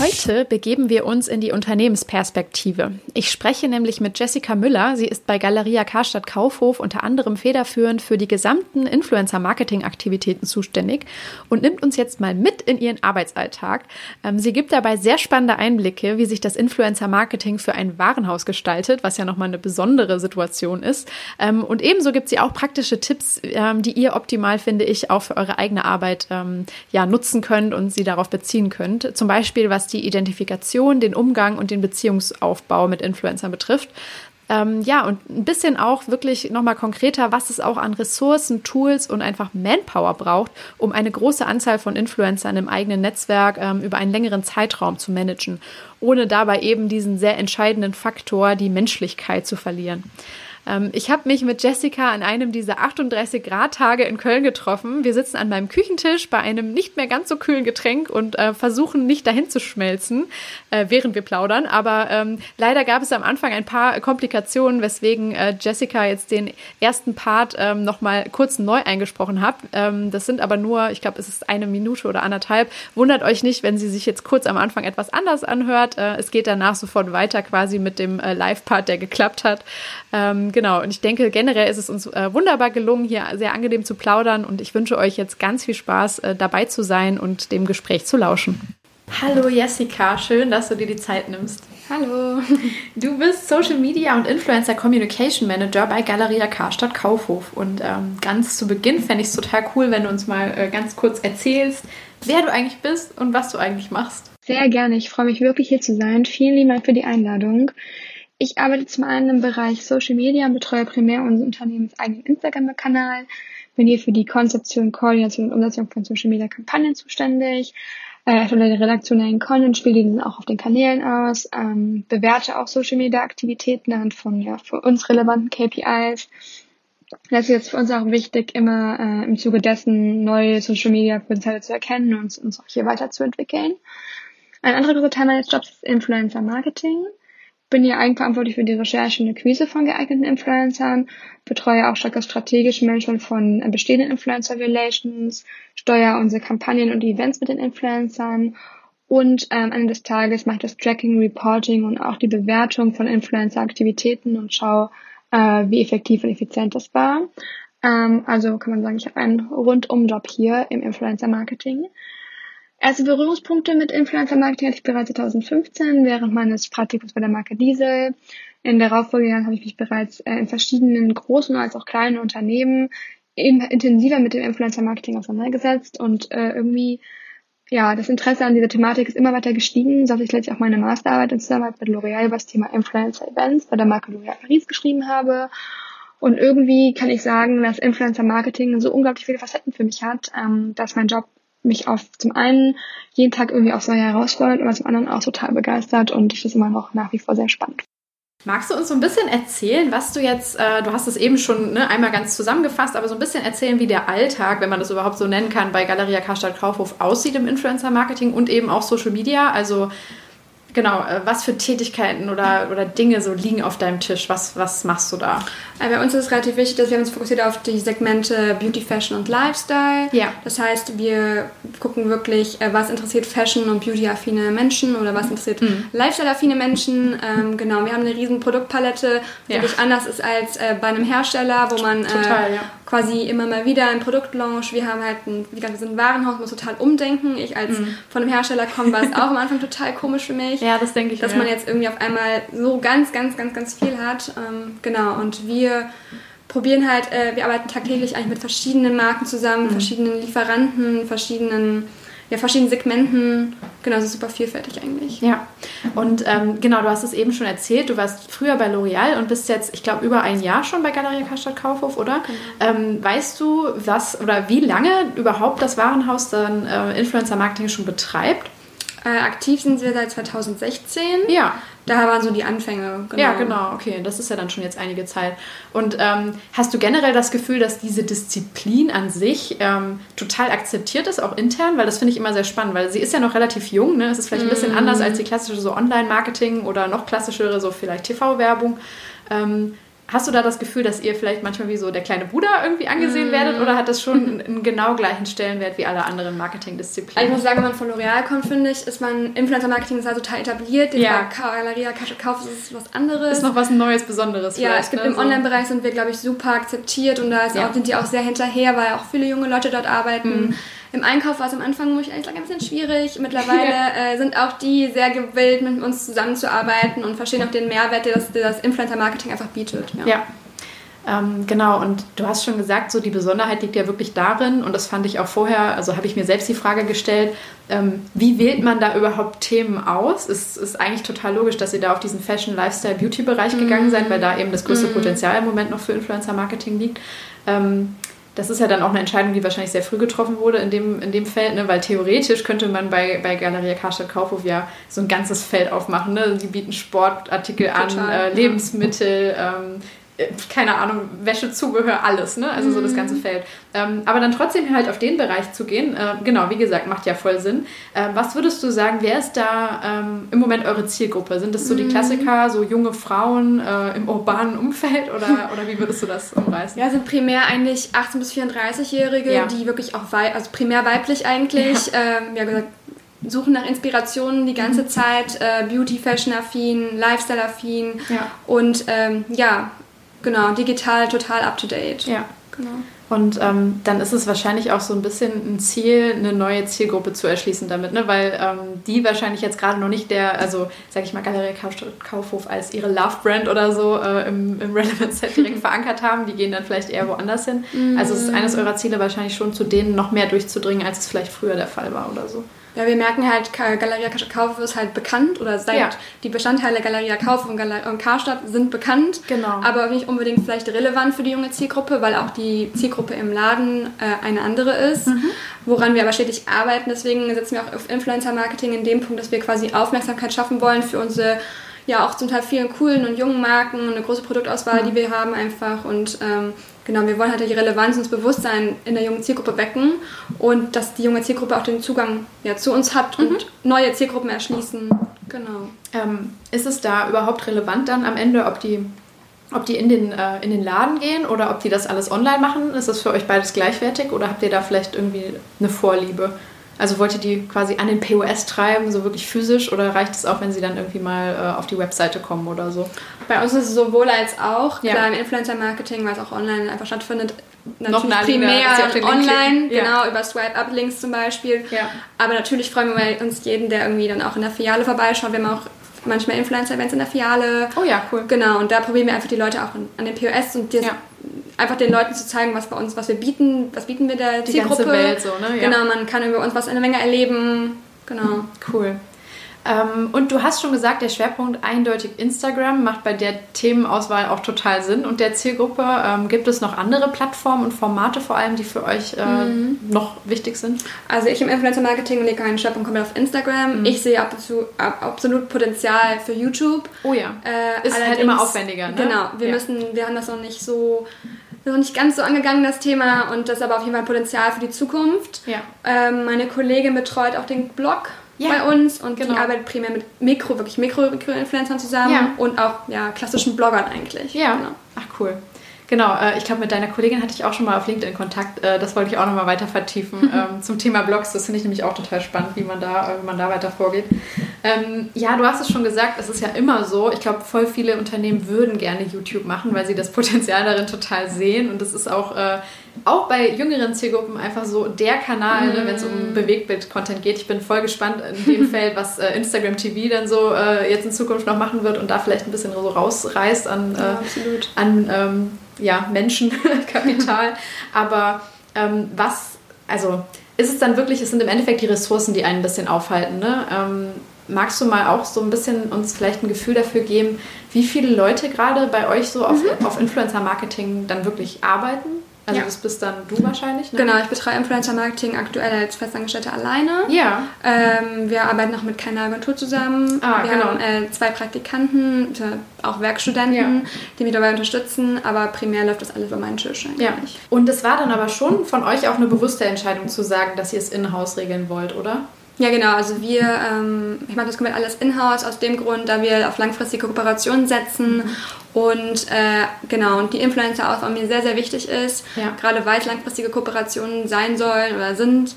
Heute begeben wir uns in die Unternehmensperspektive. Ich spreche nämlich mit Jessica Müller. Sie ist bei Galeria Karstadt Kaufhof unter anderem federführend für die gesamten Influencer-Marketing-Aktivitäten zuständig und nimmt uns jetzt mal mit in ihren Arbeitsalltag. Ähm, sie gibt dabei sehr spannende Einblicke, wie sich das Influencer-Marketing für ein Warenhaus gestaltet, was ja nochmal eine besondere Situation ist. Ähm, und ebenso gibt sie auch praktische Tipps, ähm, die ihr optimal, finde ich, auch für eure eigene Arbeit ja, nutzen könnt und sie darauf beziehen könnt. Zum Beispiel, was die Identifikation, den Umgang und den Beziehungsaufbau mit Influencern betrifft. Ähm, ja, und ein bisschen auch wirklich nochmal konkreter, was es auch an Ressourcen, Tools und einfach Manpower braucht, um eine große Anzahl von Influencern im eigenen Netzwerk ähm, über einen längeren Zeitraum zu managen, ohne dabei eben diesen sehr entscheidenden Faktor, die Menschlichkeit zu verlieren. Ähm, ich habe mich mit Jessica an einem dieser 38-Grad-Tage in Köln getroffen. Wir sitzen an meinem Küchentisch bei einem nicht mehr ganz so kühlen Getränk und äh, versuchen nicht dahin zu schmelzen, äh, während wir plaudern. Aber ähm, leider gab es am Anfang ein paar Komplikationen, weswegen äh, Jessica jetzt den ersten Part ähm, nochmal kurz neu eingesprochen hat. Ähm, das sind aber nur, ich glaube, es ist eine Minute oder anderthalb. Wundert euch nicht, wenn sie sich jetzt kurz am Anfang etwas anders anhört. Äh, es geht danach sofort weiter quasi mit dem äh, Live-Part, der geklappt hat. Ähm, genau, und ich denke, generell ist es uns äh, wunderbar gelungen, hier sehr angenehm zu plaudern und ich wünsche euch jetzt ganz viel Spaß, äh, dabei zu sein und dem Gespräch zu lauschen. Hallo Jessica, schön, dass du dir die Zeit nimmst. Hallo. Du bist Social Media und Influencer Communication Manager bei Galeria Karstadt Kaufhof. Und ähm, ganz zu Beginn fände ich es total cool, wenn du uns mal äh, ganz kurz erzählst, wer du eigentlich bist und was du eigentlich machst. Sehr gerne. Ich freue mich wirklich hier zu sein. Vielen lieben Dank für die Einladung. Ich arbeite zum einen im Bereich Social Media und betreue primär unseren unternehmenseigenen Instagram-Kanal. Bin hier für die Konzeption, Koordination und Umsetzung von Social Media Kampagnen zuständig. Äh, von der redaktionellen Content spiele diesen auch auf den Kanälen aus, ähm, bewerte auch Social Media Aktivitäten anhand von ja, für uns relevanten KPIs. Das ist jetzt für uns auch wichtig, immer äh, im Zuge dessen neue Social Media Potenziale zu erkennen und uns auch hier weiterzuentwickeln. Ein anderer großer Teil meines Jobs ist Influencer Marketing bin hier eigenverantwortlich für die Recherche und Akquise von geeigneten Influencern, betreue auch stark das strategische Management von bestehenden Influencer Relations, steuere unsere Kampagnen und Events mit den Influencern und ähm, Ende des Tages mache ich das Tracking, Reporting und auch die Bewertung von Influencer-Aktivitäten und schaue, äh, wie effektiv und effizient das war. Ähm, also kann man sagen, ich habe einen Rundum-Job hier im Influencer-Marketing. Erste Berührungspunkte mit Influencer Marketing hatte ich bereits 2015 während meines Praktikums bei der Marke Diesel. In der darauffolgenden habe ich mich bereits äh, in verschiedenen großen als auch kleinen Unternehmen intensiver mit dem Influencer Marketing auseinandergesetzt und äh, irgendwie ja, das Interesse an dieser Thematik ist immer weiter gestiegen, so dass ich letztlich auch meine Masterarbeit in Zusammenarbeit mit L'Oreal über das Thema Influencer Events bei der Marke L'Oreal Paris geschrieben habe. Und irgendwie kann ich sagen, dass Influencer Marketing so unglaublich viele Facetten für mich hat, ähm, dass mein Job mich auf zum einen jeden Tag irgendwie aufs Neue herausfordert, aber zum anderen auch total begeistert und ich das immer noch nach wie vor sehr spannend. Magst du uns so ein bisschen erzählen, was du jetzt, äh, du hast es eben schon ne, einmal ganz zusammengefasst, aber so ein bisschen erzählen, wie der Alltag, wenn man das überhaupt so nennen kann, bei Galeria Karstadt Kaufhof aussieht im Influencer-Marketing und eben auch Social Media. Also Genau, äh, was für Tätigkeiten oder, oder Dinge so liegen auf deinem Tisch? Was, was machst du da? Äh, bei uns ist es relativ wichtig, dass wir uns fokussiert auf die Segmente Beauty, Fashion und Lifestyle. Ja. Das heißt, wir gucken wirklich, äh, was interessiert Fashion- und Beauty-affine Menschen oder was interessiert mhm. Lifestyle-affine Menschen. Ähm, genau, wir haben eine riesen Produktpalette, die ja. wirklich anders ist als äh, bei einem Hersteller, wo man Total, äh, ja. Quasi immer mal wieder ein Produktlaunch, wir haben halt ein, wie gesagt, wir sind ein Warenhaus, muss total umdenken. Ich als mhm. von einem Hersteller komme, war es auch am Anfang total komisch für mich. Ja, das denke ich. Dass mir. man jetzt irgendwie auf einmal so ganz, ganz, ganz, ganz viel hat. Ähm, genau, und wir probieren halt, äh, wir arbeiten tagtäglich eigentlich mit verschiedenen Marken zusammen, mhm. verschiedenen Lieferanten, verschiedenen ja, verschiedenen Segmenten. Genau, es ist super vielfältig eigentlich. Ja, und ähm, genau, du hast es eben schon erzählt, du warst früher bei L'Oreal und bist jetzt, ich glaube, über ein Jahr schon bei Galeria Karstadt Kaufhof, oder? Genau. Ähm, weißt du, was oder wie lange überhaupt das Warenhaus dann äh, Influencer Marketing schon betreibt? Äh, aktiv sind wir seit 2016. Ja. Da waren so die Anfänge. Genau. Ja, genau. Okay, das ist ja dann schon jetzt einige Zeit. Und ähm, hast du generell das Gefühl, dass diese Disziplin an sich ähm, total akzeptiert ist, auch intern? Weil das finde ich immer sehr spannend, weil sie ist ja noch relativ jung. Ne? Es ist vielleicht ein bisschen mm. anders als die klassische so Online-Marketing oder noch klassischere so vielleicht TV-Werbung. Ähm, Hast du da das Gefühl, dass ihr vielleicht manchmal wie so der kleine Bruder irgendwie angesehen mm. werdet oder hat das schon einen genau gleichen Stellenwert wie alle anderen Marketingdisziplinen? Also ich muss sagen, wenn man von L'Oreal kommt, finde ich, ist man Influencer-Marketing ist halt total etabliert. Den ja. Galeria Kauf ist was anderes. Ist noch was Neues, Besonderes. Ja, es gibt ne? im Online-Bereich sind wir, glaube ich, super akzeptiert und da ja. auch, sind die auch sehr hinterher, weil auch viele junge Leute dort arbeiten. Mm. Im Einkauf war es am Anfang, muss ich ehrlich sagen, ein bisschen schwierig. Mittlerweile äh, sind auch die sehr gewillt, mit uns zusammenzuarbeiten und verstehen auch den Mehrwert, den das, das Influencer-Marketing einfach bietet. ja. ja. Ähm, genau, und du hast schon gesagt, so die Besonderheit liegt ja wirklich darin, und das fand ich auch vorher, also habe ich mir selbst die Frage gestellt, ähm, wie wählt man da überhaupt Themen aus? Es ist eigentlich total logisch, dass ihr da auf diesen Fashion, Lifestyle, Beauty-Bereich gegangen seid, weil da eben das größte mm. Potenzial im Moment noch für Influencer-Marketing liegt. Ähm, das ist ja dann auch eine Entscheidung, die wahrscheinlich sehr früh getroffen wurde in dem, in dem Feld, ne? weil theoretisch könnte man bei, bei Galeria Karstadt Kaufhof ja so ein ganzes Feld aufmachen. Ne? Die bieten Sportartikel Total, an, äh, Lebensmittel, ähm, äh, keine Ahnung, Wäsche, Zubehör, alles, ne? Also so das ganze mhm. Feld. Ähm, aber dann trotzdem halt auf den Bereich zu gehen, äh, genau, wie gesagt, macht ja voll Sinn. Äh, was würdest du sagen, wer ist da ähm, im Moment eure Zielgruppe? Sind das so die mhm. Klassiker, so junge Frauen äh, im urbanen Umfeld oder, oder wie würdest du das umreißen? Ja, sind primär eigentlich 18- bis 34-Jährige, ja. die wirklich auch, wei also primär weiblich eigentlich, ja, ähm, ja gesagt, suchen nach Inspirationen die ganze mhm. Zeit, äh, Beauty, Fashion-affin, Lifestyle-affin ja. und ähm, ja, Genau, digital total up to date. Ja. Genau. Und ähm, dann ist es wahrscheinlich auch so ein bisschen ein Ziel, eine neue Zielgruppe zu erschließen damit, ne? weil ähm, die wahrscheinlich jetzt gerade noch nicht der, also sag ich mal, Galerie Kaufhof als ihre Love-Brand oder so äh, im, im Relevant-Set direkt verankert haben. Die gehen dann vielleicht eher woanders hin. Mm. Also es ist eines eurer Ziele wahrscheinlich schon, zu denen noch mehr durchzudringen, als es vielleicht früher der Fall war oder so. Ja, wir merken halt, Galeria Kaufhof ist halt bekannt oder seit ja. die Bestandteile Galeria Kaufhof und, Galeria und Karstadt sind bekannt, genau. aber nicht unbedingt vielleicht relevant für die junge Zielgruppe, weil auch die Zielgruppe im Laden äh, eine andere ist, mhm. woran wir aber stetig arbeiten. Deswegen setzen wir auch auf Influencer-Marketing in dem Punkt, dass wir quasi Aufmerksamkeit schaffen wollen für unsere ja auch zum Teil vielen coolen und jungen Marken und eine große Produktauswahl, mhm. die wir haben einfach und ähm, Genau, wir wollen halt die Relevanz und das Bewusstsein in der jungen Zielgruppe wecken und dass die junge Zielgruppe auch den Zugang ja, zu uns hat mhm. und neue Zielgruppen erschließen. Genau. Ähm, ist es da überhaupt relevant dann am Ende, ob die, ob die in, den, äh, in den Laden gehen oder ob die das alles online machen? Ist das für euch beides gleichwertig oder habt ihr da vielleicht irgendwie eine Vorliebe? Also wollt ihr die quasi an den POS treiben, so wirklich physisch, oder reicht es auch, wenn sie dann irgendwie mal äh, auf die Webseite kommen oder so? Bei uns ist es sowohl als auch. Ja. Klar, im Influencer-Marketing, weil es auch online einfach stattfindet, natürlich Noch primär online, ja. genau, über Swipe-Up-Links zum Beispiel. Ja. Aber natürlich freuen wir uns jeden, der irgendwie dann auch in der Filiale vorbeischaut. Wir haben auch manchmal Influencer-Events in der Filiale. Oh ja, cool. Genau, und da probieren wir einfach die Leute auch an den POS und die ja einfach den Leuten zu zeigen, was bei uns, was wir bieten, was bieten wir der Die Zielgruppe. ganze Welt so, ne? Ja. Genau, man kann über uns was eine Menge erleben. Genau. Cool. Ähm, und du hast schon gesagt, der Schwerpunkt eindeutig Instagram macht bei der Themenauswahl auch total Sinn. Und der Zielgruppe ähm, gibt es noch andere Plattformen und Formate vor allem, die für euch äh, mhm. noch wichtig sind? Also ich im Influencer-Marketing lege meinen Schwerpunkt komplett auf Instagram. Mhm. Ich sehe ab zu, ab, absolut Potenzial für YouTube. Oh ja. Äh, Ist halt immer aufwendiger. Ne? Genau. Wir ja. müssen, wir haben das noch nicht so noch nicht ganz so angegangen, das Thema, und das ist aber auf jeden Fall Potenzial für die Zukunft. Ja. Ähm, meine Kollegin betreut auch den Blog ja. bei uns und genau. die arbeitet primär mit Mikro, wirklich Mikro-Influencern zusammen ja. und auch ja, klassischen Bloggern eigentlich. Ja. Genau. Ach cool. Genau, äh, ich glaube, mit deiner Kollegin hatte ich auch schon mal auf LinkedIn Kontakt. Äh, das wollte ich auch nochmal weiter vertiefen ähm, zum Thema Blogs. Das finde ich nämlich auch total spannend, wie man da, äh, wie man da weiter vorgeht. Ähm, ja, du hast es schon gesagt, es ist ja immer so. Ich glaube, voll viele Unternehmen würden gerne YouTube machen, weil sie das Potenzial darin total sehen. Und das ist auch, äh, auch bei jüngeren Zielgruppen einfach so der Kanal, mm. ne, wenn es um mhm. Bewegtbild-Content geht. Ich bin voll gespannt in dem Feld, was äh, Instagram TV dann so äh, jetzt in Zukunft noch machen wird und da vielleicht ein bisschen so rausreißt an, ja, an ähm, ja, Menschenkapital. Aber ähm, was, also ist es dann wirklich, es sind im Endeffekt die Ressourcen, die einen ein bisschen aufhalten. Ne? Ähm, magst du mal auch so ein bisschen uns vielleicht ein Gefühl dafür geben, wie viele Leute gerade bei euch so auf, mhm. auf Influencer-Marketing dann wirklich arbeiten? Also ja. das bist dann du wahrscheinlich, ne? Genau, ich betreue Influencer-Marketing aktuell als Festangestellte alleine. Ja. Ähm, wir arbeiten noch mit keiner Agentur zusammen. Ah, wir genau. haben äh, zwei Praktikanten, auch Werkstudenten, ja. die mich dabei unterstützen, aber primär läuft das alles über meinen Tisch eigentlich. Ja. Und es war dann aber schon von euch auch eine bewusste Entscheidung zu sagen, dass ihr es in-house regeln wollt, oder? Ja, genau. Also wir, ähm, ich mache das komplett alles in-house aus dem Grund, da wir auf langfristige Kooperationen setzen und äh, genau und die Influencer-Auswahl mir sehr, sehr wichtig ist, ja. gerade weil es langfristige Kooperationen sein sollen oder sind.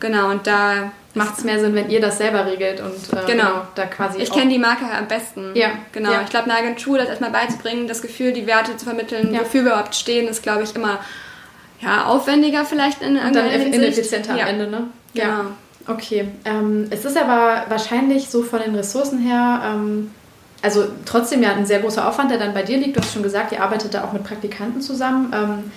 Genau, und da macht es mehr Sinn, wenn ihr das selber regelt und äh, genau. genau. da quasi. Ich kenne die Marke am besten. Ja. Genau. Ja. Ich glaube, eine Agentur das erstmal beizubringen, das Gefühl, die Werte zu vermitteln, ja. wofür wir überhaupt stehen, ist, glaube ich, immer ja, aufwendiger vielleicht in, in Und dann ineffizienter am Ende, ne? Genau. Ja. Okay, ähm, es ist aber wahrscheinlich so von den Ressourcen her, ähm, also trotzdem ja ein sehr großer Aufwand, der dann bei dir liegt. Du hast schon gesagt, ihr arbeitet da auch mit Praktikanten zusammen. Ähm,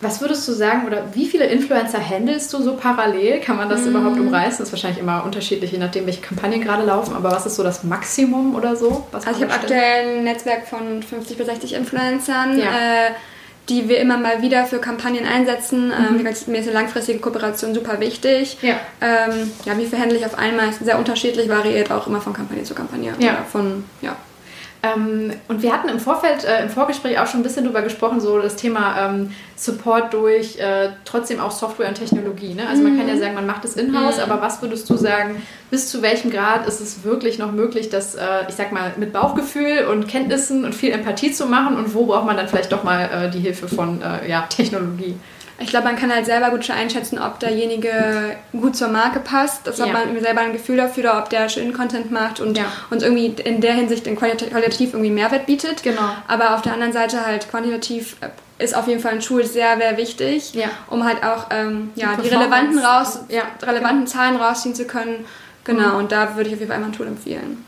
was würdest du sagen oder wie viele Influencer handelst du so parallel? Kann man das mm. überhaupt umreißen? Das ist wahrscheinlich immer unterschiedlich, je nachdem, welche Kampagnen gerade laufen. Aber was ist so das Maximum oder so? also ich habe aktuell ein Netzwerk von 50 bis 60 Influencern. Ja. Äh, die wir immer mal wieder für Kampagnen einsetzen. Mhm. Ähm, mir ist eine langfristige Kooperation super wichtig. Ja. Ähm, ja, wie verhandle ich auf einmal? Ist sehr unterschiedlich, variiert auch immer von Kampagne zu Kampagne. Ja. Von, ja. Ähm, und wir hatten im Vorfeld, äh, im Vorgespräch auch schon ein bisschen darüber gesprochen, so das Thema ähm, Support durch äh, trotzdem auch Software und Technologie. Ne? Also man kann ja mhm. sagen, man macht es in-house, mhm. aber was würdest du sagen, bis zu welchem Grad ist es wirklich noch möglich, das, äh, ich sag mal, mit Bauchgefühl und Kenntnissen und viel Empathie zu machen und wo braucht man dann vielleicht doch mal äh, die Hilfe von äh, ja, Technologie? Ich glaube, man kann halt selber gut schon einschätzen, ob derjenige gut zur Marke passt, dass ja. man selber ein Gefühl dafür, oder ob der schönen Content macht und ja. uns irgendwie in der Hinsicht qualitativ irgendwie Mehrwert bietet. Genau. Aber auf der anderen Seite halt quantitativ ist auf jeden Fall ein Tool sehr, sehr wichtig, ja. um halt auch ähm, ja, die, relevanten, raus, relevanten Zahlen rausziehen zu können. Genau, und da würde ich auf jeden Fall einmal ein Tool empfehlen.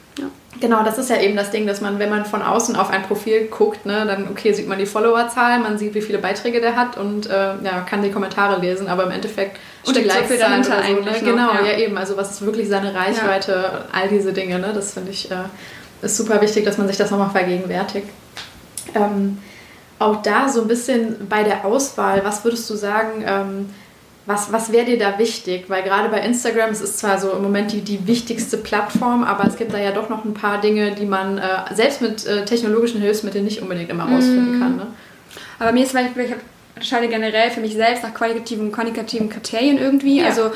Genau, das ist ja eben das Ding, dass man, wenn man von außen auf ein Profil guckt, ne, dann okay, sieht man die Followerzahl, man sieht, wie viele Beiträge der hat und äh, ja, kann die Kommentare lesen, aber im Endeffekt steckt so viel dahinter so, ne? Genau, ja. ja. eben. Also was ist wirklich seine Reichweite, ja. all diese Dinge, ne? Das finde ich äh, ist super wichtig, dass man sich das nochmal vergegenwärtigt. Ähm, auch da so ein bisschen bei der Auswahl, was würdest du sagen? Ähm, was, was wäre dir da wichtig? Weil gerade bei Instagram, es ist zwar so im Moment die, die wichtigste Plattform, aber es gibt da ja doch noch ein paar Dinge, die man äh, selbst mit äh, technologischen Hilfsmitteln nicht unbedingt immer rausfinden mm. kann. Ne? Aber mir ist zum Beispiel, ich unterscheide generell für mich selbst nach qualitativen und quantitativen Kriterien irgendwie. Ja. Also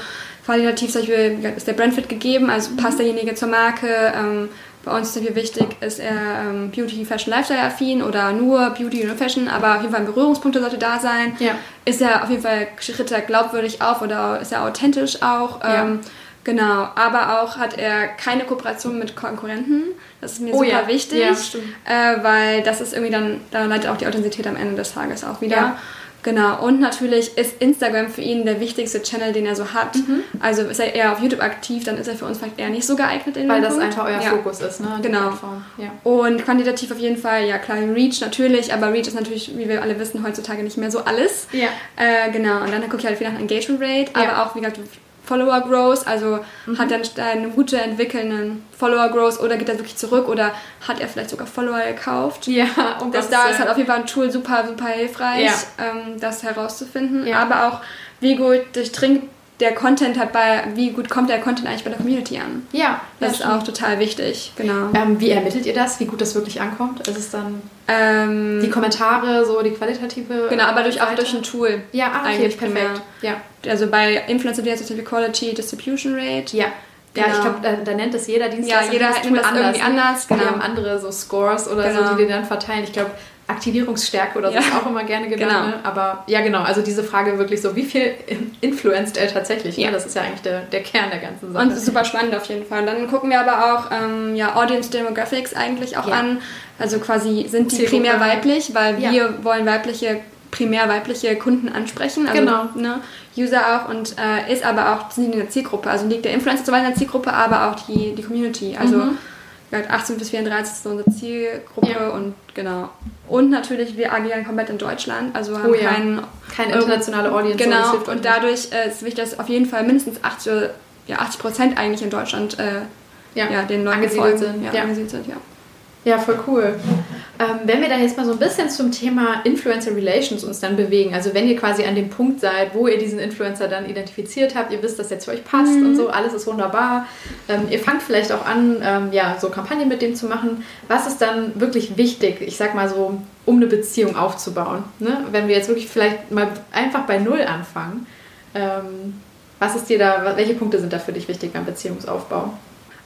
qualitativ zum Beispiel ist der Brandfit gegeben, also passt mhm. derjenige zur Marke. Ähm, bei uns ist dafür wichtig, ist er ähm, Beauty, Fashion, Lifestyle affin oder nur Beauty und Fashion, aber auf jeden Fall Berührungspunkte sollte da sein. Ja. Ist er auf jeden Fall schritt er glaubwürdig auf oder ist er authentisch auch? Ja. Ähm, genau, aber auch hat er keine Kooperation mit Konkurrenten. Das ist mir oh, super ja. wichtig, äh, weil das ist irgendwie dann, da leitet auch die Authentizität am Ende des Tages auch wieder. Genau, und natürlich ist Instagram für ihn der wichtigste Channel, den er so hat. Mhm. Also ist er eher auf YouTube aktiv, dann ist er für uns vielleicht eher nicht so geeignet in Weil das Punkt. einfach euer ja. Fokus ist, ne? Genau. Ja. Und quantitativ auf jeden Fall, ja klar, Reach natürlich, aber Reach ist natürlich, wie wir alle wissen, heutzutage nicht mehr so alles. Ja. Äh, genau, und dann gucke ich halt viel nach Engagement Rate, aber auch, wie gesagt, Follower Growth, also mhm. hat er eine gute entwickelnden Follower Growth oder geht er wirklich zurück oder hat er vielleicht sogar Follower gekauft? Ja, um das da ist halt auf jeden Fall ein Tool super, super hilfreich, ja. ähm, das herauszufinden. Ja. Aber auch, wie gut durchdringt der Content hat bei, wie gut kommt der Content eigentlich bei der Community an? Ja. Das ist auch total wichtig, genau. Ähm, wie ermittelt ihr das, wie gut das wirklich ankommt? Ist es dann ähm, die Kommentare, so die qualitative? Genau, aber durch, auch durch ein Tool. Ja, ah, okay, eigentlich perfekt. Ja. Also bei Influencer heißt das Quality Distribution Rate. Ja. Ja, genau. ich glaube, da, da, nennt es jeder Dienstleister. Ja, jeder hat das anders, irgendwie anders. Genau. Die haben andere so Scores oder genau. so, die den dann verteilen. Ich glaube, Aktivierungsstärke oder so ja. ist auch immer gerne genannt. Genau. Ne? Aber ja, genau, also diese Frage wirklich so, wie viel influenzt er tatsächlich? Ne? Ja. Ne? Das ist ja eigentlich der, der Kern der ganzen Sache. Und das ist super spannend auf jeden Fall. Dann gucken wir aber auch ähm, ja, Audience Demographics eigentlich auch ja. an. Also quasi sind die primär weiblich, weil wir wollen weibliche primär weibliche Kunden ansprechen, also genau. ne, User auch und äh, ist aber auch sind in der Zielgruppe, also liegt der Influencer zwar in der Zielgruppe, aber auch die, die Community, also mhm 18 bis 34 ist so unsere Zielgruppe Ja. und genau. Und natürlich, wir agieren komplett in Deutschland, also haben Oh ja. keinen Keine internationale Audience. Genau, und uns. dadurch äh, ist wichtig, dass auf jeden Fall mindestens 80, oder- ja, 80 Prozent eigentlich in Deutschland äh, ja. ja. den Leuten angesiedelt sind. Ja, Ja. angesiedelt sind, ja. Ja, voll cool. Ähm, wenn wir da jetzt mal so ein bisschen zum Thema Influencer Relations uns dann bewegen, also wenn ihr quasi an dem Punkt seid, wo ihr diesen Influencer dann identifiziert habt, ihr wisst, dass der zu euch passt und so, alles ist wunderbar. Ähm, ihr fangt vielleicht auch an, ähm, ja, so Kampagnen mit dem zu machen. Was ist dann wirklich wichtig, ich sag mal so, um eine Beziehung aufzubauen? Ne? Wenn wir jetzt wirklich vielleicht mal einfach bei Null anfangen, ähm, was ist dir da, welche Punkte sind da für dich wichtig beim Beziehungsaufbau?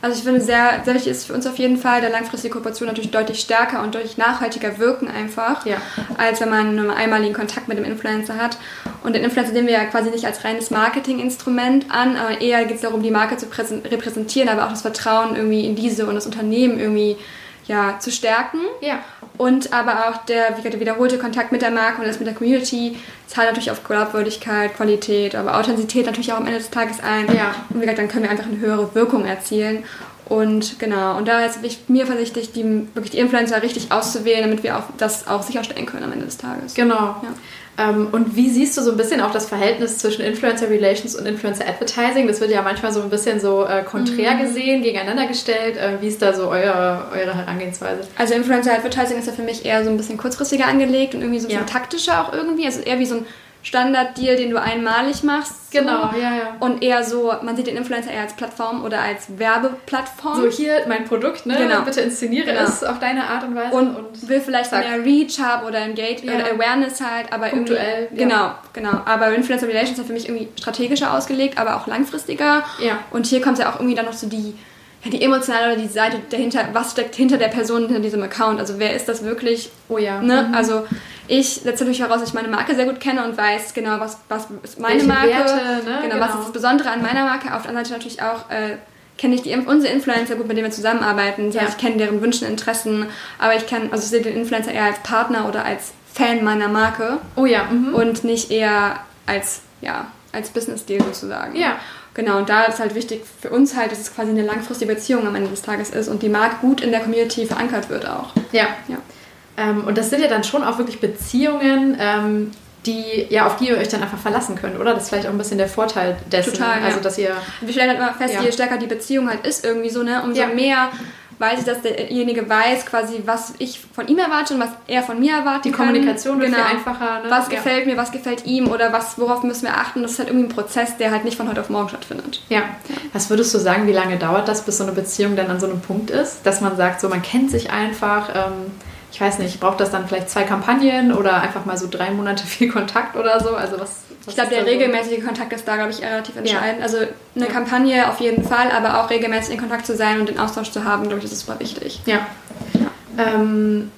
Also ich finde, sehr, sehr wichtig ist für uns auf jeden Fall der langfristige Kooperation natürlich deutlich stärker und deutlich nachhaltiger wirken einfach, Ja. als wenn man nur einmaligen Kontakt mit dem Influencer hat. Und den Influencer sehen wir ja quasi nicht als reines Marketinginstrument an, aber eher geht es darum, die Marke zu präsen- repräsentieren, aber auch das Vertrauen irgendwie in diese und das Unternehmen irgendwie ja, zu stärken. Ja. Und aber auch der, wie gesagt, der wiederholte Kontakt mit der Marke und das mit der Community zahlt natürlich auf Glaubwürdigkeit, Qualität, aber Authentizität natürlich auch am Ende des Tages ein. Ja. Und wie gesagt, dann können wir einfach eine höhere Wirkung erzielen. Und genau, und da ist mir versichtlich, die, wirklich die Influencer richtig auszuwählen, damit wir auch das auch sicherstellen können am Ende des Tages. Genau. Ja. Ähm, und wie siehst du so ein bisschen auch das Verhältnis zwischen Influencer Relations und Influencer Advertising? Das wird ja manchmal so ein bisschen so äh, konträr gesehen, gegeneinander gestellt. Äh, wie ist da so eure, eure Herangehensweise? Also Influencer Advertising ist ja für mich eher so ein bisschen kurzfristiger angelegt und irgendwie so ein bisschen Ja. taktischer auch irgendwie. Also eher wie so ein Standard-Deal, den du einmalig machst. So. Genau, ja, ja. Und eher so, man sieht den Influencer eher als Plattform oder als Werbeplattform. So hier mein Produkt, ne? Genau. Bitte inszeniere Genau. es auf deine Art und Weise. und, will vielleicht zack. mehr Reach haben oder Engage Ja. oder Awareness halt, aber Punktuell, irgendwie, ja. genau, genau. Aber Influencer Relations ist für mich irgendwie strategischer ausgelegt, aber auch langfristiger. Ja. Und hier kommt ja auch irgendwie dann noch so die, die emotionale oder die Seite dahinter, was steckt hinter der Person hinter diesem Account? Also wer ist das wirklich? oh ja. Ne? Also ich setze natürlich heraus, dass ich meine Marke sehr gut kenne und weiß genau, was, was ist meine Welche Marke, Werte, ne? genau, was Genau. ist das Besondere an meiner Marke. Auf der anderen Seite natürlich auch äh, kenne ich die, unsere Influencer gut, mit denen wir zusammenarbeiten. Das Ja. heißt, ich kenne deren Wünsche und Interessen, aber ich kann, also ich sehe den Influencer eher als Partner oder als Fan meiner Marke Oh ja. Mhm. und nicht eher als, ja, als Business Deal sozusagen. Ja. Genau, und da ist halt wichtig für uns halt, dass es quasi eine langfristige Beziehung am Ende des Tages ist und die Marke gut in der Community verankert wird auch. Ja. Ja. Ähm, und das sind ja dann schon auch wirklich Beziehungen, ähm, die, ja, auf die ihr euch dann einfach verlassen könnt, oder? Das ist vielleicht auch ein bisschen der Vorteil dessen. Total, ja. Also, dass ihr. Wir stellen halt immer fest, Ja. je stärker die Beziehung halt ist, irgendwie so, ne, umso Ja. mehr weiß ich, dass derjenige weiß, quasi, was ich von ihm erwarte und was er von mir erwartet. Die Kommunikation wird viel einfacher, ne? Was Ja. gefällt mir, was gefällt ihm oder was, worauf müssen wir achten. Das ist halt irgendwie ein Prozess, der halt nicht von heute auf morgen stattfindet. Ja. Was würdest du sagen, wie lange dauert das, bis so eine Beziehung dann an so einem Punkt ist, dass man sagt, so man kennt sich einfach, ähm, ich weiß nicht, braucht das dann vielleicht zwei Kampagnen oder einfach mal so drei Monate viel Kontakt oder so? Also was, was Ich glaube, der so? regelmäßige Kontakt ist da, glaube ich, relativ entscheidend. Also eine Kampagne auf jeden Fall, aber auch regelmäßig in Kontakt zu sein und den Austausch zu haben, glaube ich, das ist super wichtig. Ja. Ähm,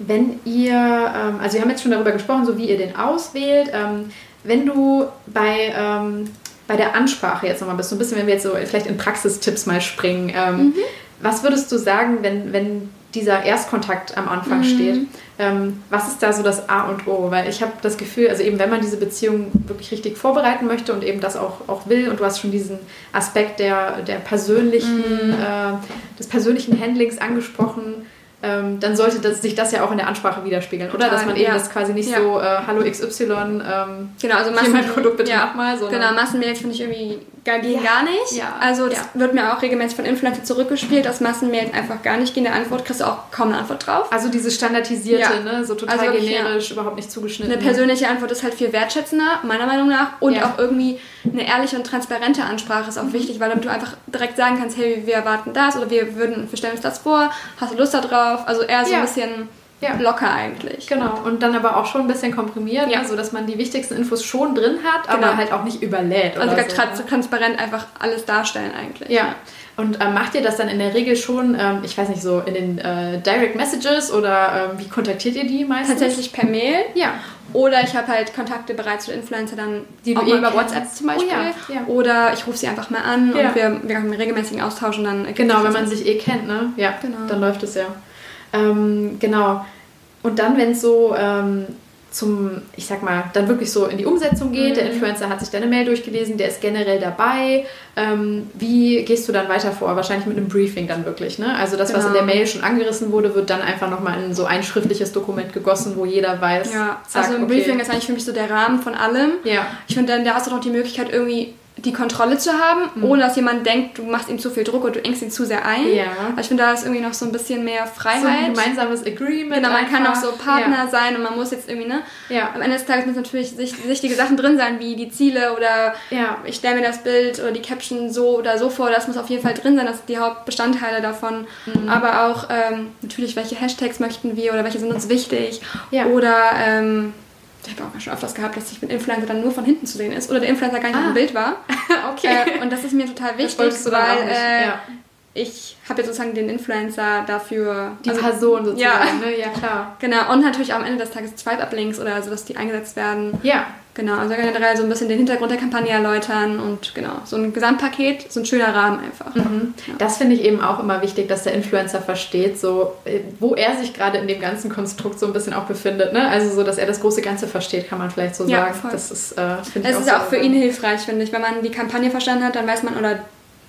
wenn ihr, ähm, also wir haben jetzt schon darüber gesprochen, so wie ihr den auswählt. Ähm, wenn du bei, ähm, bei der Ansprache jetzt nochmal bist, so ein bisschen, wenn wir jetzt so vielleicht in Praxistipps mal springen, ähm, was würdest du sagen, wenn, wenn dieser Erstkontakt am Anfang steht? Ähm, was ist da so das A und O? Weil ich habe das Gefühl, also eben wenn man diese Beziehung wirklich richtig vorbereiten möchte und eben das auch, auch will und du hast schon diesen Aspekt der, der persönlichen, äh, des persönlichen Handlings angesprochen, ähm, dann sollte das, sich das ja auch in der Ansprache widerspiegeln, oder? Dass man eben ja. das quasi nicht Ja. so, äh, hallo XY, ähm, Genau, also hier mein Produkt bitte mach mal, sondern Genau, Massenmails finde ich irgendwie gar, gehen Ja, gar nicht. ja, Also das ja. wird mir auch regelmäßig von Influencern zurückgespielt, dass Massenmails einfach gar nicht gehen. Eine Antwort kriegst du auch kaum eine Antwort drauf. also diese standardisierte, ne, so total Also generisch, überhaupt nicht zugeschnitten. Eine persönliche Antwort ist halt viel wertschätzender, meiner Meinung nach. Und auch irgendwie eine ehrliche und transparente Ansprache ist auch wichtig, weil damit du einfach direkt sagen kannst, hey, wir erwarten das oder wir würden, wir stellen uns das vor, hast du Lust darauf? Also eher so ein bisschen Ja. locker eigentlich. Genau, und dann aber auch schon ein bisschen komprimiert, Ja. ne, so dass man die wichtigsten Infos schon drin hat, aber Genau. halt auch nicht überlädt. Also oder ganz so, trans transparent einfach alles darstellen eigentlich. Ja. Und ähm, macht ihr das dann in der Regel schon, ähm, ich weiß nicht, so in den äh, Direct Messages oder ähm, wie kontaktiert ihr die meistens? Tatsächlich per Mail. Ja. Oder ich habe halt Kontakte bereits zu Influencer dann, Die du eh über. WhatsApp zum Beispiel. Oh ja, ja. Oder ich rufe sie einfach mal an Ja. und wir, wir haben einen regelmäßigen Austausch und dann Genau, wenn man sich eh kennt, ne? Ja, Genau. dann läuft es ja. Ähm, genau. Und dann, wenn es so, ähm, zum, ich sag mal, dann wirklich so in die Umsetzung geht. Mhm. Der Influencer hat sich deine Mail durchgelesen, der ist generell dabei. Ähm, wie gehst du dann weiter vor? Wahrscheinlich mit einem Briefing dann wirklich, ne? Also das, genau. was in der genau. Mail schon angerissen wurde, wird dann einfach nochmal in so ein schriftliches Dokument gegossen, wo jeder weiß. Ja, zack, also ein okay. Briefing ist eigentlich für mich so der Rahmen von allem. Ja. Ich finde, dann da hast du noch die Möglichkeit, irgendwie die Kontrolle zu haben, mhm. ohne dass jemand denkt, du machst ihm zu viel Druck oder du engst ihn zu sehr ein. Ja. Also ich finde, da ist irgendwie noch so ein bisschen mehr Freiheit. So ein gemeinsames Agreement. Genau, man einfach. kann auch so Partner ja. sein und man muss jetzt irgendwie, ne? Ja. Am Ende des Tages müssen natürlich wichtige Sachen drin sein, wie die Ziele oder ja. ich stelle mir das Bild oder die Caption so oder so vor. Das muss auf jeden Fall drin sein, das sind die Hauptbestandteile davon. Mhm. Aber auch ähm, natürlich, welche Hashtags möchten wir oder welche sind uns wichtig. Ja. Oder ähm, ich habe auch schon öfters gehabt, dass ich mit Influencer dann nur von hinten zu sehen ist oder der Influencer gar nicht ah. auf dem Bild war. okay. Äh, und das ist mir total wichtig, weil äh, ja. ich habe jetzt sozusagen den Influencer dafür. Die also, Person sozusagen, ja. ne? Ja, klar. Genau. Und natürlich auch am Ende des Tages Swipe-Up-Links oder so, dass die eingesetzt werden. Ja. Genau, also generell so ein bisschen den Hintergrund der Kampagne erläutern und genau, so ein Gesamtpaket, so ein schöner Rahmen einfach. Mhm. Ja. Das finde ich eben auch immer wichtig, dass der Influencer versteht, so äh, wo er sich gerade in dem ganzen Konstrukt so ein bisschen auch befindet. Ne? Also so, dass er das große Ganze versteht, kann man vielleicht so ja, sagen. Voll. Das ist, äh, finde ich Es ist auch für ihn hilfreich, finde ich. Wenn man die Kampagne verstanden hat, dann weiß man, oder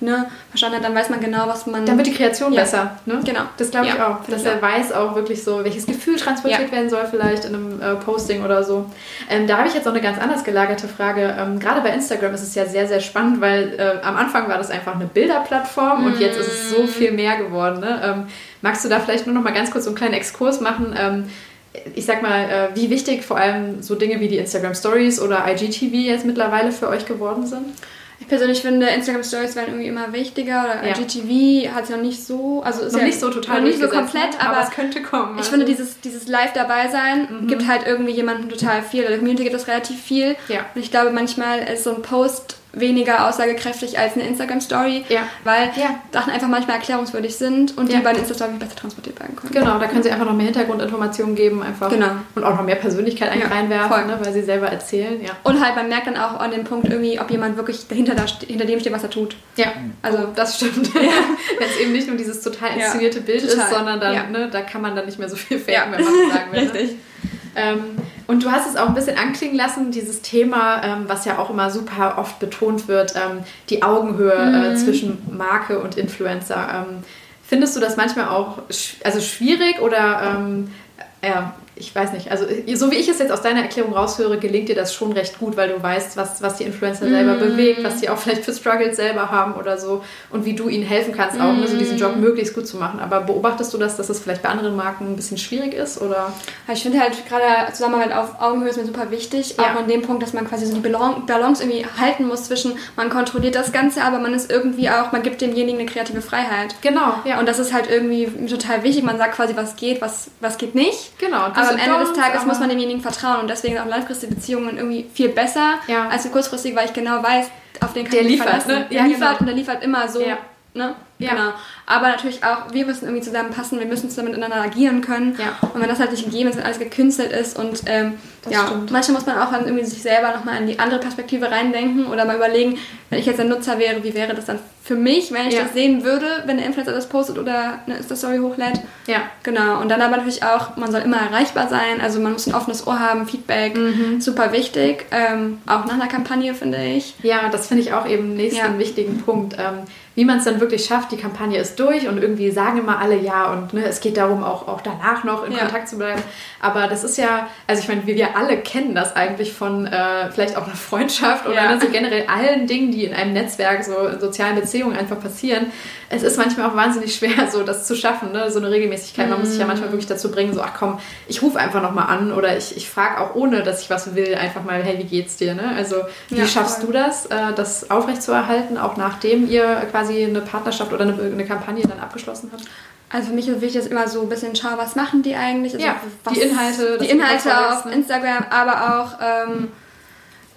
ne, verstanden hat, dann weiß man genau, was man. Dann wird die Kreation ja. besser. Ne? Genau. Das glaube ich ja, auch. Dass er auch. weiß auch wirklich so, welches Gefühl transportiert ja. werden soll, vielleicht in einem äh, Posting oder so. Ähm, da habe ich jetzt noch eine ganz anders gelagerte Frage. Ähm, Gerade bei Instagram ist es ja sehr, sehr spannend, weil äh, am Anfang war das einfach eine Bilderplattform mm. und jetzt ist es so viel mehr geworden. Ne? Ähm, magst du da vielleicht nur noch mal ganz kurz so einen kleinen Exkurs machen? Ähm, ich sag mal, äh, wie wichtig vor allem so Dinge wie die Instagram Stories oder IGTV jetzt mittlerweile für euch geworden sind? Ich persönlich finde, Instagram Stories werden irgendwie immer wichtiger oder ja. GTV hat es noch nicht so, also ist noch ja nicht so total nicht so komplett, aber, aber, es könnte kommen. Ich also. finde, dieses, dieses Live dabei sein mhm. gibt halt irgendwie jemandem total viel. Der Community gibt es relativ viel. Ja. Und ich glaube, manchmal ist so ein Post weniger aussagekräftig als eine Instagram-Story, ja. weil ja. Sachen einfach manchmal erklärungswürdig sind und ja. die bei einer Insta-Story besser transportiert werden können. Genau, da können sie einfach noch mehr Hintergrundinformationen geben einfach genau. und auch noch mehr Persönlichkeit eigentlich reinwerfen, ne, weil sie selber erzählen. Ja. Und halt, man merkt dann auch an dem Punkt irgendwie, ob jemand wirklich dahinter da, hinter dem steht, was er tut. Ja, also oh, das stimmt. Wenn es eben nicht nur dieses total inszenierte Bild total. ist, sondern dann, ne, da kann man dann nicht mehr so viel faken, wenn man so sagen will. Ne? Richtig. Ne? Ähm, und du hast es auch ein bisschen anklingen lassen, dieses Thema, ähm, was ja auch immer super oft betont wird, ähm, die Augenhöhe äh, mhm. äh, zwischen Marke und Influencer. Ähm, findest du das manchmal auch sch also schwierig oder ähm, ja, ich weiß nicht, also so wie ich es jetzt aus deiner Erklärung raushöre, gelingt dir das schon recht gut, weil du weißt, was, was die Influencer mm. selber bewegt, was sie auch vielleicht für Struggles selber haben oder so und wie du ihnen helfen kannst, mm. auch ne, so diesen Job mm. möglichst gut zu machen. Aber beobachtest du das, dass das vielleicht bei anderen Marken ein bisschen schwierig ist? Oder? Ich finde halt gerade Zusammenarbeit auf Augenhöhe ist mir super wichtig, ja. auch an dem Punkt, dass man quasi so die Balance irgendwie halten muss zwischen, man kontrolliert das Ganze, aber man ist irgendwie auch, man gibt demjenigen eine kreative Freiheit. Genau, ja. Und das ist halt irgendwie total wichtig, man sagt quasi, was geht, was, was geht nicht. Genau. Aber am Ende des Tages muss man demjenigen vertrauen und deswegen sind auch langfristige Beziehungen irgendwie viel besser ja. als eine kurzfristige, weil ich genau weiß, auf den kann der ich liefert, verlassen. Ne? Der ja, liefert genau. und der liefert immer so. Ja. Ne? Ja. Genau. Aber natürlich auch, wir müssen irgendwie zusammenpassen, wir müssen zusammen miteinander agieren können. Ja. Und wenn das halt nicht gegeben ist, wenn alles gekünstelt ist und ähm, ja, stimmt. manchmal muss man auch dann irgendwie sich selber nochmal in die andere Perspektive reindenken oder mal überlegen, wenn ich jetzt ein Nutzer wäre, wie wäre das dann für mich, wenn ich ja. das sehen würde, wenn der Influencer das postet oder eine Insta-Story hochlädt. Ja. Genau. Und dann aber natürlich auch, man soll immer erreichbar sein, also man muss ein offenes Ohr haben, Feedback, mhm. super wichtig. Ähm, auch nach einer Kampagne, finde ich. Ja, das finde ich auch eben nächsten ja. wichtigen Punkt. Ähm, wie man es dann wirklich schafft, die Kampagne ist durch und irgendwie sagen immer alle ja und ne, es geht darum, auch, auch danach noch in ja. Kontakt zu bleiben. Aber das ist ja, also ich meine, wir, wir alle kennen das eigentlich von äh, vielleicht auch einer Freundschaft oder ja. ne, so generell allen Dingen, die in einem Netzwerk, so in sozialen Beziehungen einfach passieren. Es ist manchmal auch wahnsinnig schwer, so das zu schaffen, ne? so eine Regelmäßigkeit. Man muss sich ja manchmal wirklich dazu bringen, so, ach komm, ich rufe einfach nochmal an oder ich, ich frage auch ohne, dass ich was will, einfach mal, hey, wie geht's dir? Ne? Also wie ja, schaffst voll. du das, äh, das aufrechtzuerhalten, auch nachdem ihr quasi eine Partnerschaft oder eine, eine Kampagne dann abgeschlossen habt? Also für mich ist wichtig, dass immer so ein bisschen schauen, was machen die eigentlich? Also ja, was, die Inhalte. Die Inhalte auf ne? Instagram, aber auch ähm,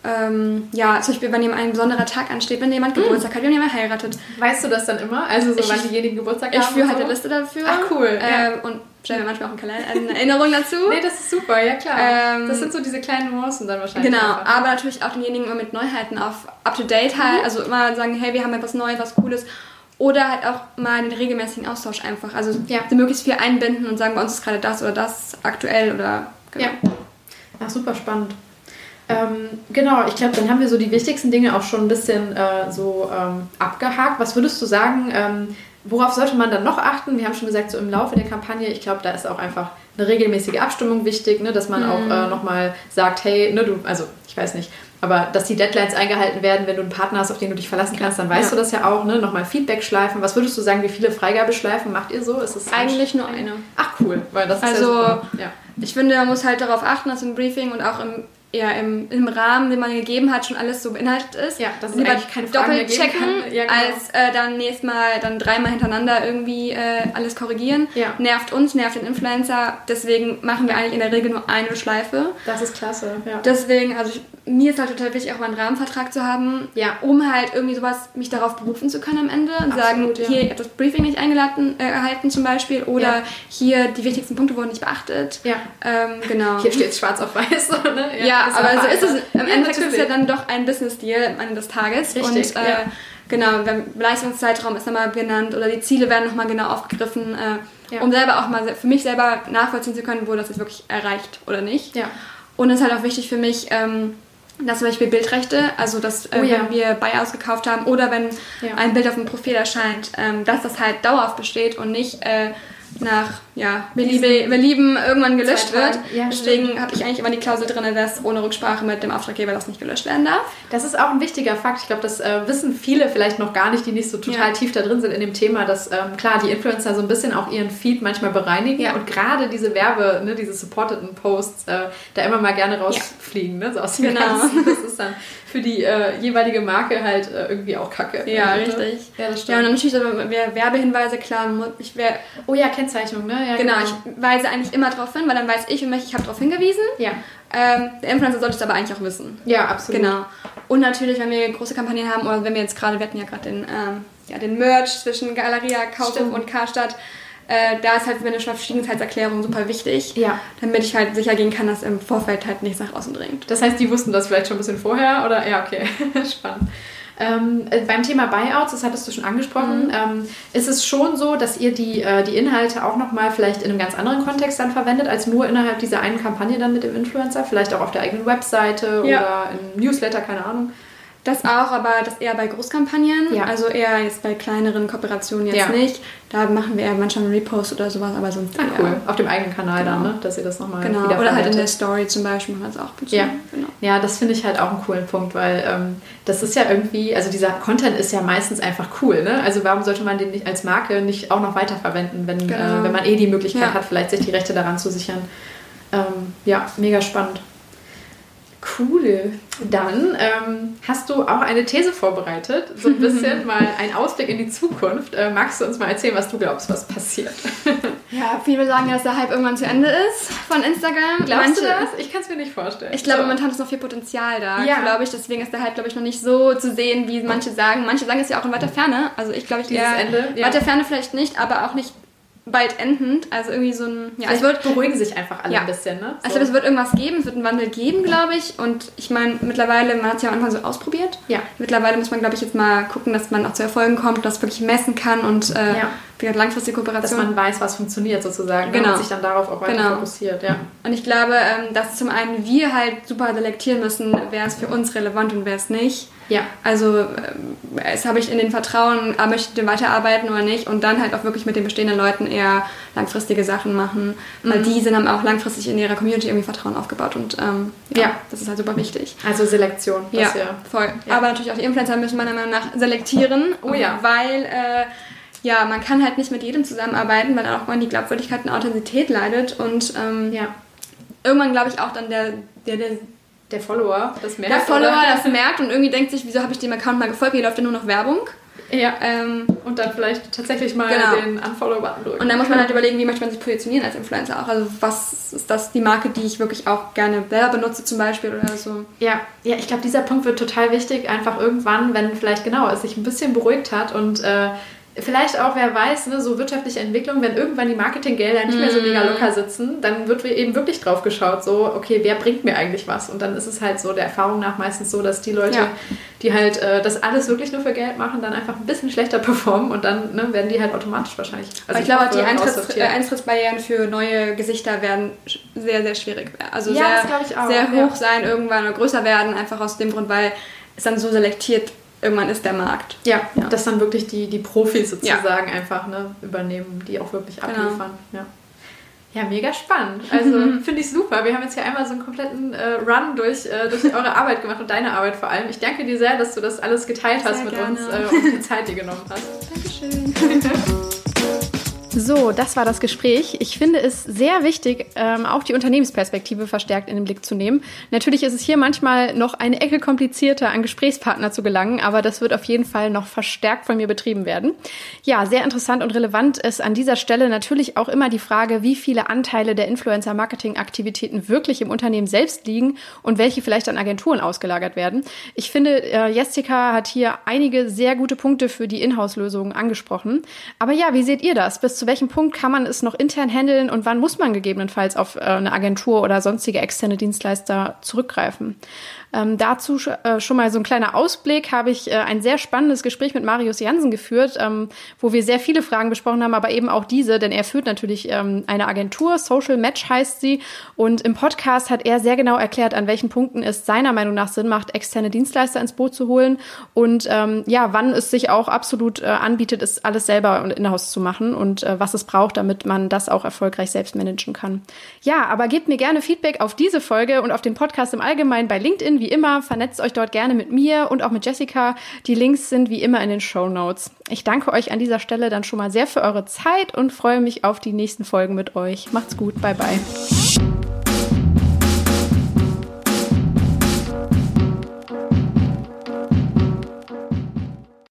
ähm, ja, zum Beispiel, wenn jemand ein besonderer Tag ansteht, wenn jemand hm. Geburtstag hat, wenn jemand heiratet. Weißt du das dann immer? Also so, ich, wann diejenigen Geburtstag ich haben? Ich führe halt so? eine Liste dafür. Ach cool. Ähm, ja. Und stelle mir manchmal auch eine Erinnerung dazu. nee, das ist super, ja klar. Ähm, das sind so diese kleinen Nuancen dann wahrscheinlich. Genau, einfach. aber natürlich auch denjenigen immer mit Neuheiten auf up-to-date halt. Mhm. Also immer sagen, hey, wir haben etwas Neues, was Cooles. Oder halt auch mal den regelmäßigen Austausch einfach. Also ja. möglichst viel einbinden und sagen, bei uns ist gerade das oder das aktuell oder genau. Ja. Ach, super spannend. Ähm, genau, ich glaube, dann haben wir so die wichtigsten Dinge auch schon ein bisschen äh, so ähm, abgehakt. Was würdest du sagen, ähm, worauf sollte man dann noch achten? Wir haben schon gesagt, so im Laufe der Kampagne, ich glaube, da ist auch einfach eine regelmäßige Abstimmung wichtig, ne, dass man mhm. auch äh, nochmal sagt, hey, ne, du, also ich weiß nicht, aber dass die Deadlines eingehalten werden, wenn du einen Partner hast, auf den du dich verlassen kannst, dann weißt ja. du das ja auch, ne? Nochmal Feedback-Schleifen. Was würdest du sagen, wie viele Freigabeschleifen macht ihr so? Ist es Eigentlich nur eine. Ach cool, weil das also, ist ja Also, ja. ich finde, man muss halt darauf achten, dass im Briefing und auch im ja, im, im Rahmen, den man gegeben hat, schon alles so beinhaltet ist. Ja, das ist Lieber eigentlich keine Frage doppelt checken, ja, genau. als äh, dann nächstes Mal dann dreimal hintereinander irgendwie äh, alles korrigieren. Ja. Nervt uns, nervt den Influencer. Deswegen machen wir eigentlich in der Regel nur eine Schleife. Das ist klasse, ja. Deswegen, also ich, mir ist halt total wichtig, auch mal einen Rahmenvertrag zu haben, ja. um halt irgendwie sowas, mich darauf berufen zu können am Ende und Absolut, sagen, ja. hier, ich habe das Briefing nicht eingeladen, äh, erhalten zum Beispiel oder ja. hier, die wichtigsten Punkte wurden nicht beachtet. Ja. Ähm, genau. Hier steht es schwarz auf weiß. ne? Ja, ja aber so ist es, im Endeffekt ist es ja dann doch ein Business-Deal am Ende des Tages. Richtig, und äh, genau, Leistungszeitraum ist nochmal genannt oder die Ziele werden nochmal genau aufgegriffen, äh, um selber auch mal für mich selber nachvollziehen zu können, wurde das jetzt wirklich erreicht oder nicht. Ja. Und es ist halt auch wichtig für mich, ähm, dass zum Beispiel Bildrechte, also dass äh, oh, ja. wenn wir Buyouts gekauft haben oder wenn ja. ein Bild auf dem Profil erscheint, ähm, dass das halt dauerhaft besteht und nicht äh, nach ja, wir, liebe, wir lieben irgendwann gelöscht wird. Ja, Deswegen habe ich eigentlich immer die Klausel drin, dass ohne Rücksprache mit dem Auftraggeber das nicht gelöscht werden darf. Das ist auch ein wichtiger Fakt. Ich glaube, das äh, wissen viele vielleicht noch gar nicht, die nicht so total ja. tief da drin sind in dem Thema, dass ähm, klar, die Influencer so ein bisschen auch ihren Feed manchmal bereinigen ja. und gerade diese Werbe, ne, diese supporteden Posts äh, da immer mal gerne rausfliegen, ne, so aus dem genau. Ganzen. Das ist dann für die äh, jeweilige Marke halt äh, irgendwie auch kacke. Ja, richtig. Ja, das stimmt. Ja, und dann natürlich so Werbehinweise, klar, ich wär, Oh ja, Kennzeichnung, ne? Ja, genau, genau, ich weise eigentlich immer darauf hin, weil dann weiß ich und mich, ich habe darauf hingewiesen. Ja. Ähm, der Influencer sollte es aber eigentlich auch wissen. Ja, absolut. Genau. Und natürlich, wenn wir große Kampagnen haben, oder wenn wir jetzt gerade, wir hatten ja gerade den, ähm, ja, den Merch zwischen Galeria, Kaufhof und Karstadt, äh, da ist halt eine Verschwiegenheitserklärung super wichtig, ja. damit ich halt sicher gehen kann, dass im Vorfeld halt nichts nach außen dringt. Das heißt, die wussten das vielleicht schon ein bisschen vorher, oder? Ja, okay. Spannend. Ähm, äh, beim Thema Buyouts, das hattest du schon angesprochen, mhm. ähm, ist es schon so, dass ihr die, äh, die Inhalte auch nochmal vielleicht in einem ganz anderen Kontext dann verwendet, als nur innerhalb dieser einen Kampagne dann mit dem Influencer? Vielleicht auch auf der eigenen Webseite ja. oder im Newsletter, keine Ahnung. Das auch, aber das eher bei Großkampagnen. Ja. Also eher jetzt bei kleineren Kooperationen jetzt ja. nicht. Da machen wir eher manchmal einen Repost oder sowas, aber sonst. Ah, cool. Auf dem eigenen Kanal genau. dann, ne? Dass ihr das nochmal genau. wieder Oder halt in der Story zum Beispiel machen wir es auch. Dazu. Ja. Genau. ja, das finde ich halt auch einen coolen Punkt, weil ähm, das ist ja irgendwie, also dieser Content ist ja meistens einfach cool, ne? Also warum sollte man den nicht als Marke nicht auch noch weiterverwenden, wenn, genau. äh, wenn man eh die Möglichkeit ja. hat, vielleicht sich die Rechte daran zu sichern. Ähm, ja, mega spannend. Cool. Dann ähm, hast du auch eine These vorbereitet, so ein bisschen mal ein Ausblick in die Zukunft. Äh, magst du uns mal erzählen, was du glaubst, was passiert? ja, viele sagen ja, dass der Hype irgendwann zu Ende ist von Instagram. Glaubst Manche, du das? Ich kann es mir nicht vorstellen. Ich glaube, so. momentan ist noch viel Potenzial da, ja. glaube ich. Deswegen ist der Hype, glaube ich, noch nicht so zu sehen, wie manche sagen. Manche sagen es ja auch in weiter Ferne. Also ich glaube, ich Dieses eher Ende, ja. weiter Ferne vielleicht nicht, aber auch nicht bald endend. Also irgendwie so ein. Ja, es wird beruhigen sich einfach alle ja. ein bisschen, ne? So. Also es wird irgendwas geben, es wird einen Wandel geben, glaube ich. Und ich meine, mittlerweile, man hat es ja am Anfang so ausprobiert. Ja. Mittlerweile muss man, glaube ich, jetzt mal gucken, dass man auch zu Erfolgen kommt, das wirklich messen kann und äh, ja. Wie langfristige Kooperation. Dass man weiß, was funktioniert sozusagen. Ne? Genau. Und sich dann darauf auch weiter genau. fokussiert, ja. Und ich glaube, ähm, dass zum einen wir halt super selektieren müssen, wer ist für uns relevant und wer ist nicht. Ja. Also äh, es habe ich in den Vertrauen, ah, möchte ich weiterarbeiten oder nicht und dann halt auch wirklich mit den bestehenden Leuten eher langfristige Sachen machen, weil mhm. die sind dann auch langfristig in ihrer Community irgendwie Vertrauen aufgebaut und ähm, ja, ja, das ist halt super wichtig. Also Selektion. Ja, ja, voll. Ja. Aber natürlich auch die Influencer müssen meiner Meinung nach selektieren, oh ja. weil äh, ja, man kann halt nicht mit jedem zusammenarbeiten, weil auch man die Glaubwürdigkeit und Authentizität leidet und ähm, ja. irgendwann glaube ich auch dann der, der, der der Follower das merkt. Der Follower oder? das merkt und irgendwie denkt sich, wieso habe ich dem Account mal gefolgt, hier läuft ja nur noch Werbung. Ja. Ähm, und dann vielleicht tatsächlich mal genau. den Unfollow-Button drücken. Und dann muss man halt überlegen, wie möchte man sich positionieren als Influencer auch. Also was ist das die Marke, die ich wirklich auch gerne selber benutze zum Beispiel oder so. Ja, ja ich glaube, dieser Punkt wird total wichtig, einfach irgendwann, wenn vielleicht genau es sich ein bisschen beruhigt hat und äh, vielleicht auch, wer weiß, ne, so wirtschaftliche Entwicklung, wenn irgendwann die Marketinggelder nicht mehr so mega locker sitzen, dann wird eben wirklich drauf geschaut, so, okay, wer bringt mir eigentlich was? Und dann ist es halt so der Erfahrung nach meistens so, dass die Leute, ja. die halt äh, das alles wirklich nur für Geld machen, dann einfach ein bisschen schlechter performen und dann ne, werden die halt automatisch wahrscheinlich. Also ich, ich glaube, die Eintritts, äh, Eintrittsbarrieren für neue Gesichter werden sehr, sehr schwierig. Also ja, sehr, sehr hoch ja. sein irgendwann oder größer werden, einfach aus dem Grund, weil es dann so selektiert irgendwann ist der Markt. Ja, ja. dass dann wirklich die, die Profis sozusagen ja. einfach ne, übernehmen, die auch wirklich genau. abliefern. Ja. Ja, mega spannend. Also finde ich super. Wir haben jetzt hier einmal so einen kompletten äh, Run durch, äh, durch eure Arbeit gemacht und deine Arbeit vor allem. Ich danke dir sehr, dass du das alles geteilt sehr hast mit gerne. uns äh, und die Zeit dir genommen hast. Dankeschön. So, das war das Gespräch. Ich finde es sehr wichtig, ähm, auch die Unternehmensperspektive verstärkt in den Blick zu nehmen. Natürlich ist es hier manchmal noch eine Ecke komplizierter, an Gesprächspartner zu gelangen, aber das wird auf jeden Fall noch verstärkt von mir betrieben werden. Ja, sehr interessant und relevant ist an dieser Stelle natürlich auch immer die Frage, wie viele Anteile der Influencer-Marketing-Aktivitäten wirklich im Unternehmen selbst liegen und welche vielleicht an Agenturen ausgelagert werden. Ich finde, äh, Jessica hat hier einige sehr gute Punkte für die Inhouse-Lösungen angesprochen. Aber ja, wie seht ihr das? Bis zu welchem Punkt kann man es noch intern handeln und wann muss man gegebenenfalls auf äh, eine Agentur oder sonstige externe Dienstleister zurückgreifen? Ähm, dazu sch äh, schon mal so ein kleiner Ausblick, habe ich äh, ein sehr spannendes Gespräch mit Marius Jansen geführt, ähm, wo wir sehr viele Fragen besprochen haben, aber eben auch diese, denn er führt natürlich ähm, eine Agentur, Social Match heißt sie, und im Podcast hat er sehr genau erklärt, an welchen Punkten es seiner Meinung nach Sinn macht, externe Dienstleister ins Boot zu holen und ähm, ja, wann es sich auch absolut äh, anbietet, es alles selber und in-house zu machen und äh, was es braucht, damit man das auch erfolgreich selbst managen kann. Ja, aber gebt mir gerne Feedback auf diese Folge und auf den Podcast im Allgemeinen bei LinkedIn wie immer, vernetzt euch dort gerne mit mir und auch mit Jessica. Die Links sind wie immer in den Show Notes. Ich danke euch an dieser Stelle dann schon mal sehr für eure Zeit und freue mich auf die nächsten Folgen mit euch. Macht's gut, bye bye.